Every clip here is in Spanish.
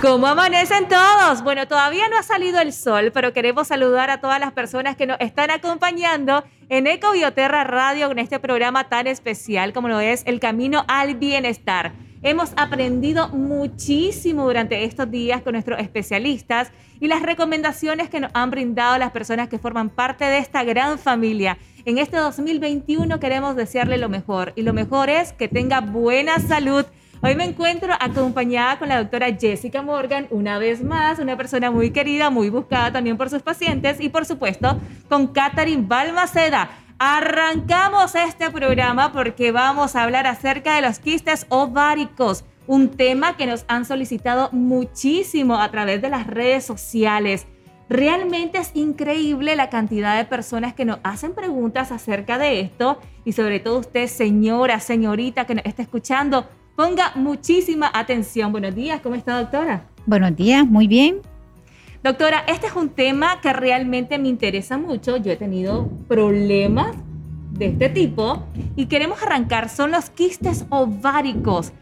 ¿Cómo amanecen todos? Bueno, todavía no ha salido el sol, pero queremos saludar a todas las personas que nos están acompañando en Eco Bioterra Radio en este programa tan especial como lo es El Camino al Bienestar. Hemos aprendido muchísimo durante estos días con nuestros especialistas y las recomendaciones que nos han brindado las personas que forman parte de esta gran familia. En este 2021 queremos desearle lo mejor y lo mejor es que tenga buena salud Hoy me encuentro acompañada con la doctora Jessica Morgan, una vez más, una persona muy querida, muy buscada también por sus pacientes, y por supuesto con Catherine Balmaceda. Arrancamos este programa porque vamos a hablar acerca de los quistes ováricos, un tema que nos han solicitado muchísimo a través de las redes sociales. Realmente es increíble la cantidad de personas que nos hacen preguntas acerca de esto y sobre todo usted, señora, señorita que nos está escuchando, Ponga muchísima atención. Buenos días, ¿cómo está doctora? Buenos días, muy bien. Doctora, este es un tema que realmente me interesa mucho. Yo he tenido problemas de este tipo y queremos arrancar. Son los quistes ováricos.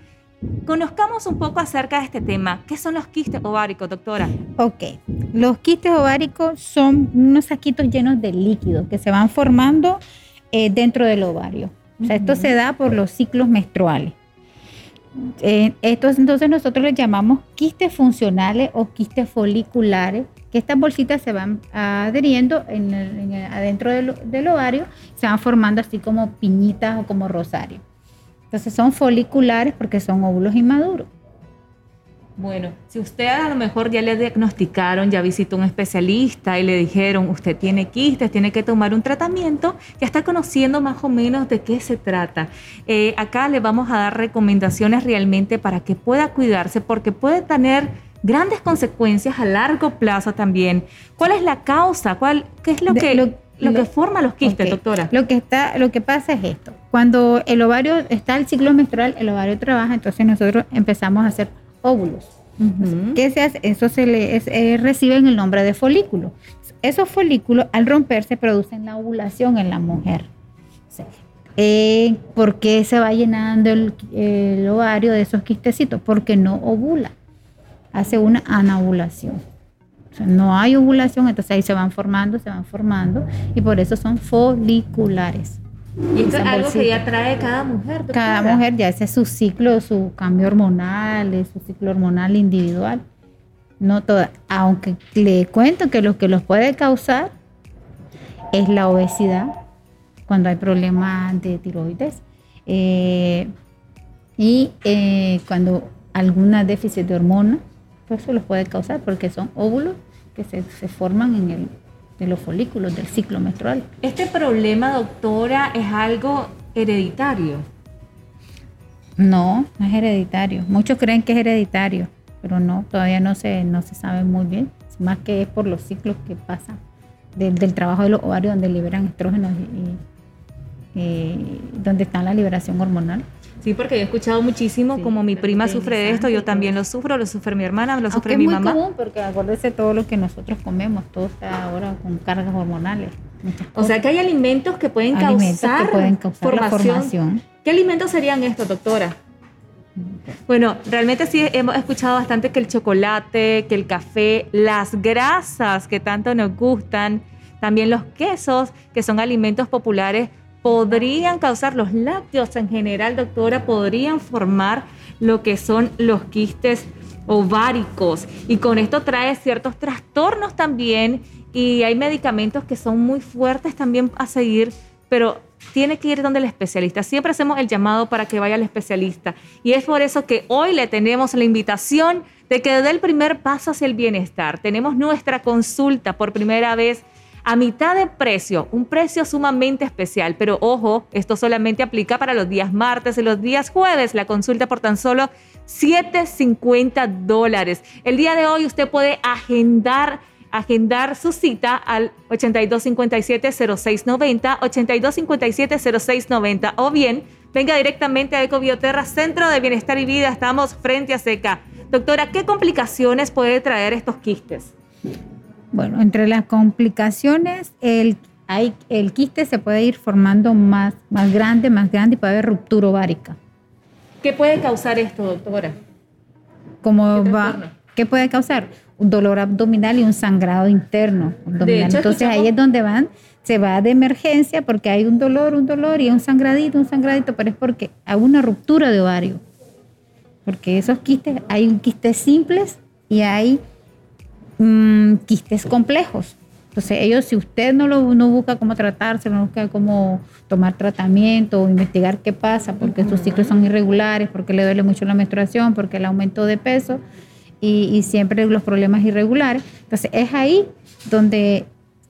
Conozcamos un poco acerca de este tema. ¿Qué son los quistes ováricos, doctora? Ok, los quistes ováricos son unos saquitos llenos de líquido que se van formando eh, dentro del ovario. O sea, esto se da por los ciclos menstruales. Eh, estos, entonces nosotros les llamamos quistes funcionales o quistes foliculares, que estas bolsitas se van adheriendo en adentro del, del, ovario, se van formando así como piñitas o como rosario. Entonces son foliculares porque son óvulos inmaduros. Bueno, si usted a lo mejor ya le diagnosticaron, ya visitó un especialista y le dijeron, usted tiene quistes, tiene que tomar un tratamiento, ya está conociendo más o menos de qué se trata. Eh, acá le vamos a dar recomendaciones realmente para que pueda cuidarse porque puede tener grandes consecuencias a largo plazo también. ¿Cuál es la causa? ¿Cuál, ¿Qué es lo que... Lo, que forma los quistes, doctora. Lo que está, lo que pasa es esto. Cuando el ovario está el ciclo menstrual, el ovario trabaja, entonces nosotros empezamos a hacer óvulos. ¿Qué se hace? Eso se le eh, reciben el nombre de folículo. Esos folículos al romperse producen la ovulación en la mujer. Eh, ¿Por qué se va llenando el, ovario de esos quistecitos? Porque no ovula. Hace una anovulación. no hay ovulación, entonces ahí se van formando, se van formando y por eso son foliculares. Y esto es algo que ya trae cada mujer. Cada mujer ya ese es su ciclo, su cambio hormonal, su ciclo hormonal individual. No toda, aunque le cuento que lo que los puede causar es la obesidad, cuando hay problemas de tiroides, eh, y eh, cuando alguna déficit de hormona, pues eso los puede causar porque son óvulos que se, se forman en el de los folículos del ciclo menstrual. ¿Este problema, doctora, es algo hereditario? No, no es hereditario. Muchos creen que es hereditario, pero no, todavía no se, no se sabe muy bien. Más que es por los ciclos que pasan del, trabajo de los ovarios donde liberan estrógenos y, y donde está la liberación hormonal. Sí, porque yo he escuchado muchísimo, como mi prima sufre de esto, yo también lo sufro, lo sufre mi hermana, lo sufre mi mamá. Es muy común porque acuérdese todo lo que nosotros comemos, todo está ahora con cargas hormonales. O sea que hay alimentos que pueden causar, formación. ¿Qué alimentos serían estos, doctora? Bueno, realmente sí hemos escuchado bastante que el chocolate, que el café, las grasas que tanto nos gustan, también los quesos, que son alimentos populares podrían causar, los lácteos en general, doctora, podrían formar lo que son los quistes ováricos. Y con esto trae ciertos trastornos también y hay medicamentos que son muy fuertes también a seguir, pero tiene que ir donde el especialista. Siempre hacemos el llamado para que vaya al especialista. Y es por eso que hoy le tenemos la invitación de que dé el primer paso hacia el bienestar. Tenemos nuestra consulta por primera vez a mitad de precio, un precio sumamente especial, pero ojo, esto solamente aplica para los días martes y los días jueves, la consulta por tan solo 7.50 dólares. El día de hoy usted puede agendar agendar su cita al 8257-0690, 8257-0690 o bien venga directamente a Ecobioterra, Centro de Bienestar y Vida. Estamos frente a SECA. Doctora, ¿qué complicaciones puede traer estos quistes? Bueno, entre las complicaciones, el, hay, el quiste se puede ir formando más, más grande, más grande y puede haber ruptura ovárica. ¿Qué puede causar esto, doctora? ¿Cómo ¿Qué, va, ¿Qué puede causar? Un dolor abdominal y un sangrado interno. Abdominal. Entonces ahí es donde van, se va de emergencia porque hay un dolor, un dolor y un sangradito, un sangradito, pero es porque hay una ruptura de ovario. Porque esos quistes, hay quistes simples y hay mmm, quistes complejos. Entonces, ellos, si usted no, lo, no busca cómo tratarse, no busca cómo tomar tratamiento o investigar qué pasa, porque sus ciclos son irregulares, porque le duele mucho la menstruación, porque el aumento de peso y, siempre los problemas irregulares. Entonces, es ahí donde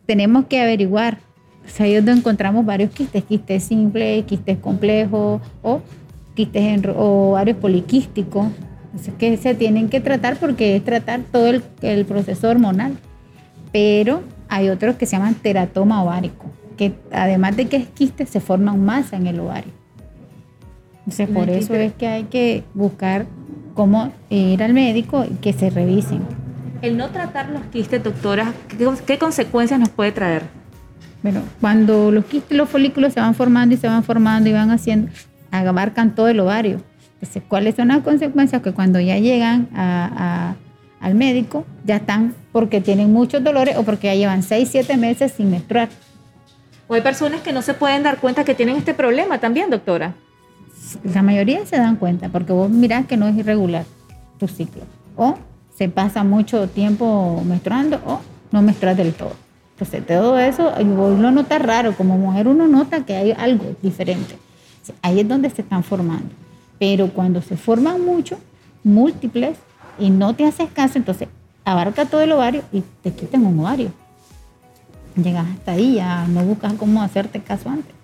tenemos que averiguar. O sea, ahí es donde encontramos varios quistes, quistes simples, quistes complejos o quistes o varios poliquísticos. Entonces, que se tienen que tratar porque es tratar todo el, el proceso hormonal. Pero hay otros que se llaman teratoma ovárico, que además de que es quiste, se forman masa en el ovario. Entonces, por eso es que hay que buscar cómo ir al médico y que se revisen. El no tratar los quistes, doctora, ¿qué, qué consecuencias nos puede traer? Bueno, cuando los quistes, los folículos se van formando y se van formando y van haciendo, abarcan todo el ovario. ¿Cuáles son las consecuencias? Que cuando ya llegan a, a al médico, ya están porque tienen muchos dolores o porque ya llevan 6, 7 meses sin menstruar. O hay personas que no se pueden dar cuenta que tienen este problema también, doctora. La mayoría se dan cuenta porque vos mirás que no es irregular tu ciclo. O se pasa mucho tiempo menstruando o no menstruas del todo. Entonces, todo eso, vos lo notas raro. Como mujer uno nota que hay algo diferente. Ahí es donde se están formando. Pero cuando se forman mucho, múltiples, y no te haces caso, entonces abarca todo el ovario y te quitan un ovario. Llegas hasta ahí, ya no buscas cómo hacerte caso antes.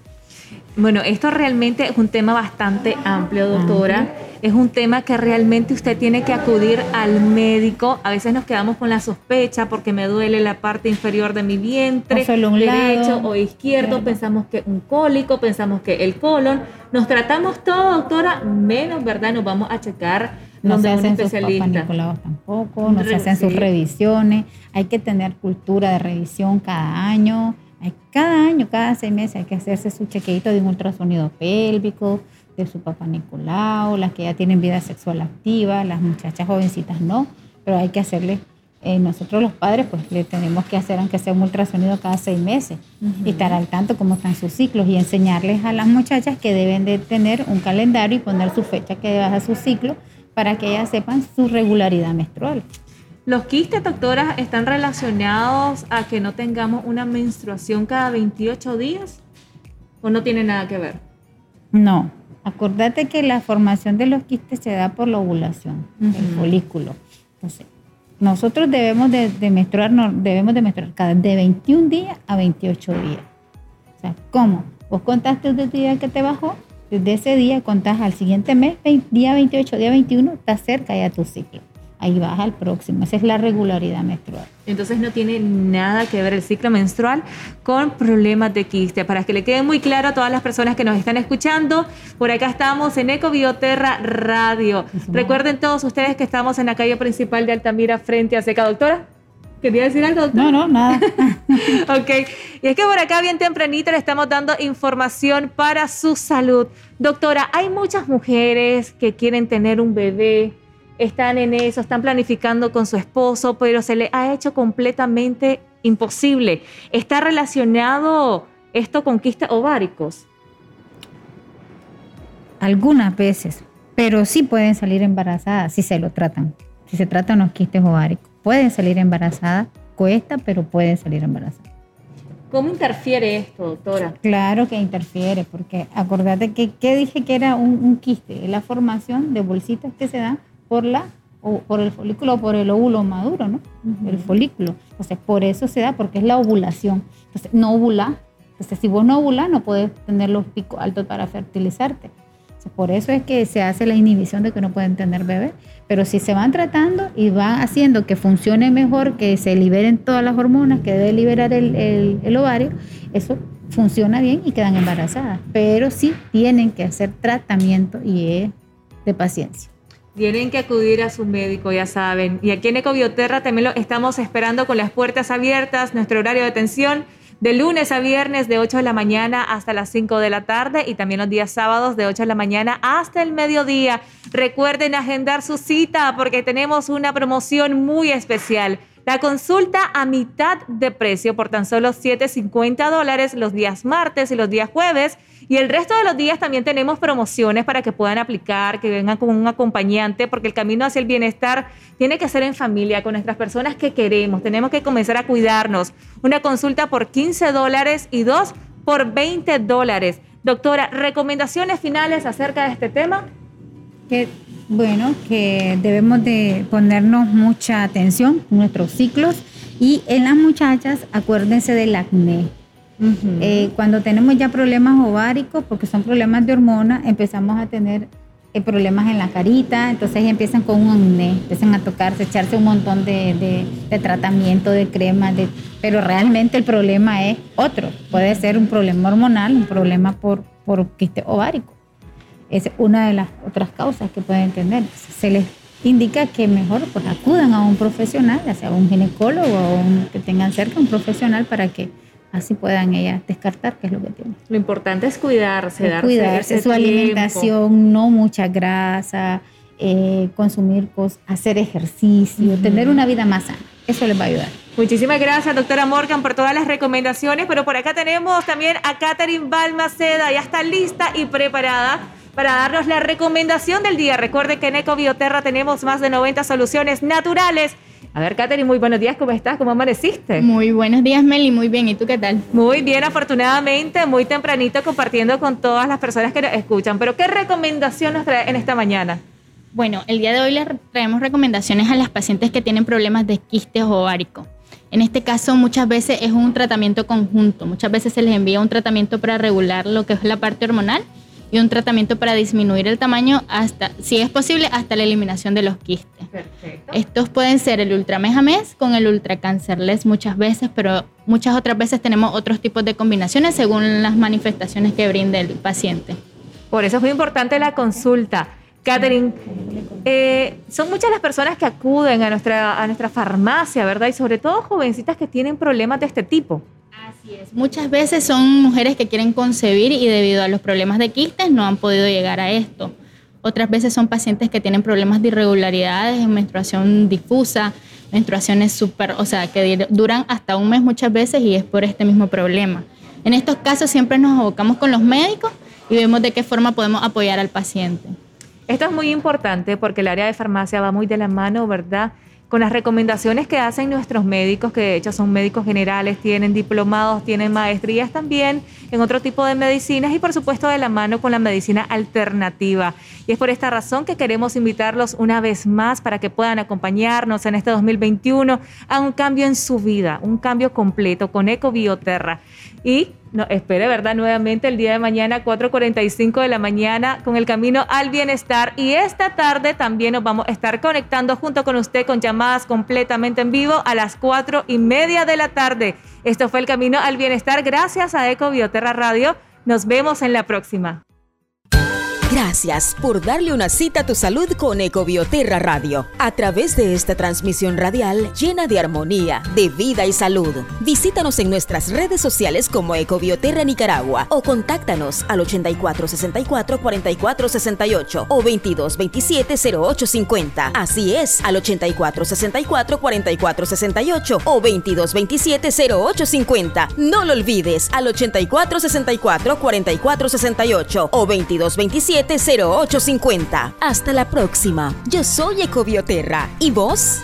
Bueno, esto realmente es un tema bastante amplio, doctora. Es un tema que realmente usted tiene que acudir al médico. A veces nos quedamos con la sospecha porque me duele la parte inferior de mi vientre, o derecho o izquierdo. Pensamos que un cólico, pensamos que el colon. Nos tratamos todo, doctora, menos, ¿verdad? Nos vamos a checar no se hacen sus tampoco, no se hacen sus revisiones. Hay que tener cultura de revisión cada año. Hay, cada año, cada seis meses hay que hacerse su chequeito de un ultrasonido pélvico, de su papá Nicolau, las que ya tienen vida sexual activa, las muchachas jovencitas no, pero hay que hacerle, eh, nosotros los padres pues le tenemos que hacer aunque sea un ultrasonido cada seis meses y estar al tanto cómo están sus ciclos y enseñarles a las muchachas que deben de tener un calendario y poner su fecha que baja su ciclo para que ellas sepan su regularidad menstrual. ¿Los quistes, doctoras, están relacionados a que no tengamos una menstruación cada 28 días? ¿O no tiene nada que ver? No. Acordate que la formación de los quistes se da por la ovulación, el folículo. Entonces, nosotros debemos de, menstruar, debemos de menstruar cada de 21 días a 28 días. O sea, ¿cómo? Vos contaste el día que te bajó, desde ese día contás al siguiente mes, día 28, día 21, está cerca ya tu ciclo. Ahí vas al próximo. Esa es la regularidad menstrual. Entonces no tiene nada que ver el ciclo menstrual con problemas de quiste. Para que le quede muy claro a todas las personas que nos están escuchando, por acá estamos en Ecobioterra Radio. Recuerden todos ustedes que estamos en la calle principal de Altamira frente a Seca. Doctora. ¿Quería decir algo, doctor? No, no, nada. ok. Y es que por acá bien tempranito le estamos dando información para su salud. Doctora, hay muchas mujeres que quieren tener un bebé, están en eso, están planificando con su esposo, pero se le ha hecho completamente imposible. ¿Está relacionado esto con quistes ováricos? Algunas veces, pero sí pueden salir embarazadas si se lo tratan, si se tratan los quistes ováricos pueden salir embarazadas, cuesta, pero pueden salir embarazadas. ¿Cómo interfiere esto, doctora? Claro que interfiere, porque acordate que ¿qué dije que era un, quiste, es la formación de bolsitas que se dan por la o por el folículo o por el óvulo maduro, ¿no? El folículo. Entonces, por eso se da, porque es la ovulación. Entonces, no ovula. Entonces, si vos no ovulas, no puedes tener los picos altos para fertilizarte. Por eso es que se hace la inhibición de que no pueden tener bebé. Pero si se van tratando y van haciendo que funcione mejor, que se liberen todas las hormonas que debe liberar el, el ovario, eso funciona bien y quedan embarazadas. Pero sí tienen que hacer tratamiento y es de paciencia. Tienen que acudir a su médico, ya saben. Y aquí en Ecobioterra también lo estamos esperando con las puertas abiertas, nuestro horario de atención de lunes a viernes de 8 de la mañana hasta las 5 de la tarde y también los días sábados de 8 de la mañana hasta el mediodía. Recuerden agendar su cita porque tenemos una promoción muy especial. La consulta a mitad de precio por tan solo 7.50 dólares los días martes y los días jueves. Y el resto de los días también tenemos promociones para que puedan aplicar, que vengan con un acompañante, porque el camino hacia el bienestar tiene que ser en familia, con nuestras personas que queremos. Tenemos que comenzar a cuidarnos. Una consulta por 15 dólares y dos por 20 dólares. Doctora, recomendaciones finales acerca de este tema. Que bueno, que debemos de ponernos mucha atención en nuestros ciclos y en las muchachas acuérdense del acné. Eh, cuando tenemos ya problemas ováricos, porque son problemas de hormona, empezamos a tener eh, problemas en la carita, entonces empiezan con un acné, empiezan a tocarse, echarse un montón de, tratamiento, de crema, de, pero realmente el problema es otro. Puede ser un problema hormonal, un problema por, por quiste ovárico es una de las otras causas que pueden tener. Se les indica que mejor pues acudan a un profesional, ya sea un ginecólogo o un, que tengan cerca un profesional para que así puedan ellas descartar qué es lo que tienen. Lo importante es cuidarse, darse cuidarse, su alimentación, no mucha grasa, eh, consumir cosas, hacer ejercicio, tener una vida más sana. Eso les va a ayudar. Muchísimas gracias, doctora Morgan, por todas las recomendaciones. Pero por acá tenemos también a Catherine Balmaceda, ya está lista y preparada para darnos la recomendación del día. Recuerde que en Eco Bioterra tenemos más de 90 soluciones naturales. A ver, Katherine, muy buenos días, ¿cómo estás? ¿Cómo amaneciste? Muy buenos días, Meli, muy bien. ¿Y tú qué tal? Muy bien, afortunadamente, muy tempranito compartiendo con todas las personas que nos escuchan. Pero, ¿qué recomendación nos trae en esta mañana? Bueno, el día de hoy les traemos recomendaciones a las pacientes que tienen problemas de quistes ováricos. En este caso, muchas veces es un tratamiento conjunto. Muchas veces se les envía un tratamiento para regular lo que es la parte hormonal y un tratamiento para disminuir el tamaño hasta, si es posible, hasta la eliminación de los quistes. Perfecto. Estos pueden ser el ultramejames con el ultracancerles muchas veces, pero muchas otras veces tenemos otros tipos de combinaciones según las manifestaciones que brinde el paciente. Por eso es muy importante la consulta. Catherine, eh, son muchas las personas que acuden a nuestra, a nuestra farmacia, ¿verdad? Y sobre todo jovencitas que tienen problemas de este tipo. Muchas veces son mujeres que quieren concebir y debido a los problemas de quistes no han podido llegar a esto. Otras veces son pacientes que tienen problemas de irregularidades en menstruación difusa, menstruaciones súper, o sea, que duran hasta un mes muchas veces y es por este mismo problema. En estos casos siempre nos abocamos con los médicos y vemos de qué forma podemos apoyar al paciente. Esto es muy importante porque el área de farmacia va muy de la mano, ¿verdad? Con las recomendaciones que hacen nuestros médicos, que de hecho son médicos generales, tienen diplomados, tienen maestrías también en otro tipo de medicinas y por supuesto de la mano con la medicina alternativa. Y es por esta razón que queremos invitarlos una vez más para que puedan acompañarnos en este 2021 a un cambio en su vida, un cambio completo con Ecobioterra. Y no, espere, ¿verdad? Nuevamente el día de mañana, 4.45 de la mañana, con el camino al bienestar. Y esta tarde también nos vamos a estar conectando junto con usted con llamadas completamente en vivo a las 4 y media de la tarde. Esto fue el camino al bienestar gracias a Eco Bioterra Radio. Nos vemos en la próxima. Gracias por darle una cita a tu salud con Ecobioterra Radio. A través de esta transmisión radial llena de armonía, de vida y salud. Visítanos en nuestras redes sociales como Ecobioterra Nicaragua o contáctanos al 8464 4468 o 2227 0850. Así es, al 8464 4468 o 2227 0850. No lo olvides, al 8464 4468 o 2227 0850. Hasta la próxima. Yo soy Ecobioterra. ¿Y vos?